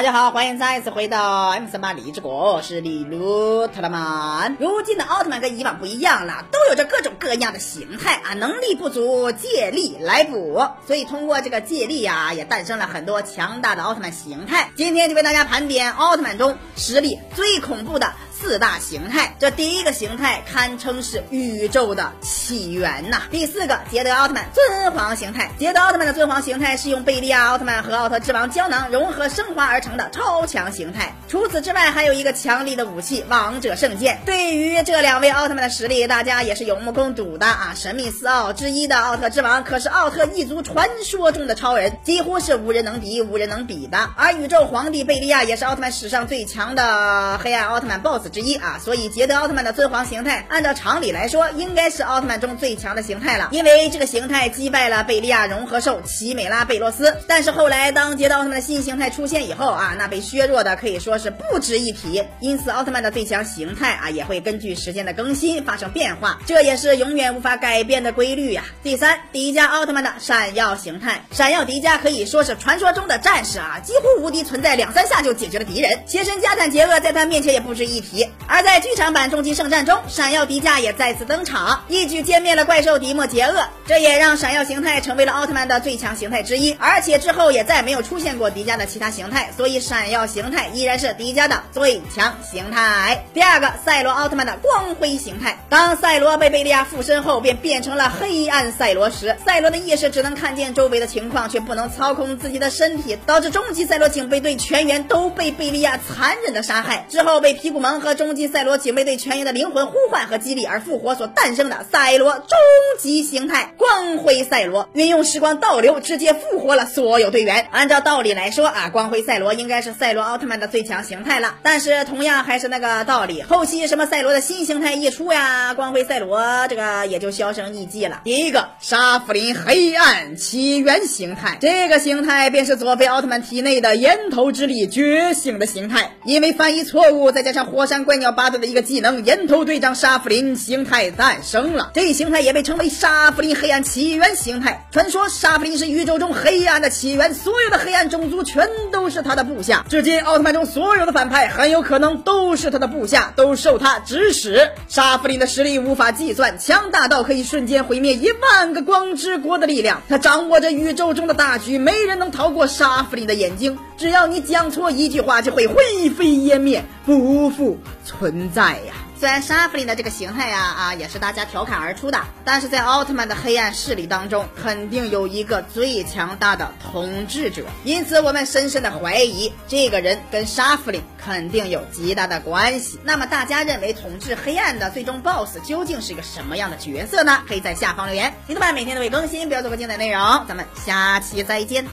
大家好，欢迎再次回到 M 三八李志国，我是李鲁特拉曼。如今的奥特曼跟以往不一样了，都有着各种各样的形态啊，能力不足借力来补，所以通过这个借力呀，也诞生了很多强大的奥特曼形态。今天就为大家盘点奥特曼中实力最恐怖的。四大形态，这第一个形态堪称是宇宙的起源呐。第四个，捷德奥特曼尊皇形态。捷德奥特曼的尊皇形态是用贝利亚奥特曼和奥特之王胶囊融合升华而成的超强形态。除此之外，还有一个强力的武器——王者圣剑。对于这两位奥特曼的实力，大家也是有目共睹的啊！神秘四奥之一的奥特之王可是奥特一族传说中的超人，几乎是无人能敌、无人能比的。而宇宙皇帝贝利亚也是奥特曼史上最强的黑暗奥特曼 BOSS。之一啊，所以捷德奥特曼的尊皇形态，按照常理来说，应该是奥特曼中最强的形态了，因为这个形态击败了贝利亚融合兽奇美拉贝洛斯。但是后来，当捷德奥特曼的新形态出现以后啊，那被削弱的可以说是不值一提。因此，奥特曼的最强形态啊，也会根据时间的更新发生变化，这也是永远无法改变的规律呀。第三，迪迦奥特曼的闪耀形态，闪耀迪迦可以说是传说中的战士啊，几乎无敌，存在两三下就解决了敌人，贴身加坦杰厄在他面前也不值一提。而在剧场版终极圣战中，闪耀迪迦也再次登场，一举歼灭了怪兽迪莫杰厄，这也让闪耀形态成为了奥特曼的最强形态之一。而且之后也再没有出现过迪迦的其他形态，所以闪耀形态依然是迪迦的最强形态。第二个，赛罗奥特曼的光辉形态。当赛罗被贝利亚附身后，便变成了黑暗赛罗时，赛罗的意识只能看见周围的情况，却不能操控自己的身体，导致终极赛罗警备队全员都被贝利亚残忍的杀害。之后被皮古蒙和终极赛罗警备队全员的灵魂呼唤和激励而复活所诞生的赛罗终极形态光辉赛罗，运用时光倒流直接复活了所有队员。按照道理来说啊，光辉赛罗应该是赛罗奥特曼的最强形态了。但是同样还是那个道理，后期什么赛罗的新形态一出呀，光辉赛罗这个也就销声匿迹了。第一个沙弗林黑暗起源形态，这个形态便是佐菲奥特曼体内的岩头之力觉醒的形态，因为翻译错误，再加上火山怪鸟八队的一个技能，岩头队长沙弗林形态诞生了。这一形态也被称为沙弗林黑暗起源形态。传说沙弗林是宇宙中黑暗的起源，所有的黑暗种族全都是他的部下。至今奥特曼中所有的反派很有可能都是他的部下，都受他指使。沙弗林的实力无法计算，强大到可以瞬间毁灭一万个光之国的力量。他掌握着宇宙中的大局，没人能逃过沙弗林的眼睛。只要你讲错一句话，就会灰飞烟灭，不复存在呀。虽然沙弗林的这个形态呀啊也是大家调侃而出的，但是在奥特曼的黑暗势力当中，肯定有一个最强大的统治者，因此我们深深的怀疑这个人跟沙弗林肯定有极大的关系。那么大家认为统治黑暗的最终 BOSS 究竟是一个什么样的角色呢？可以在下方留言。奥特曼每天都会更新，不要错过精彩内容，咱们下期再见。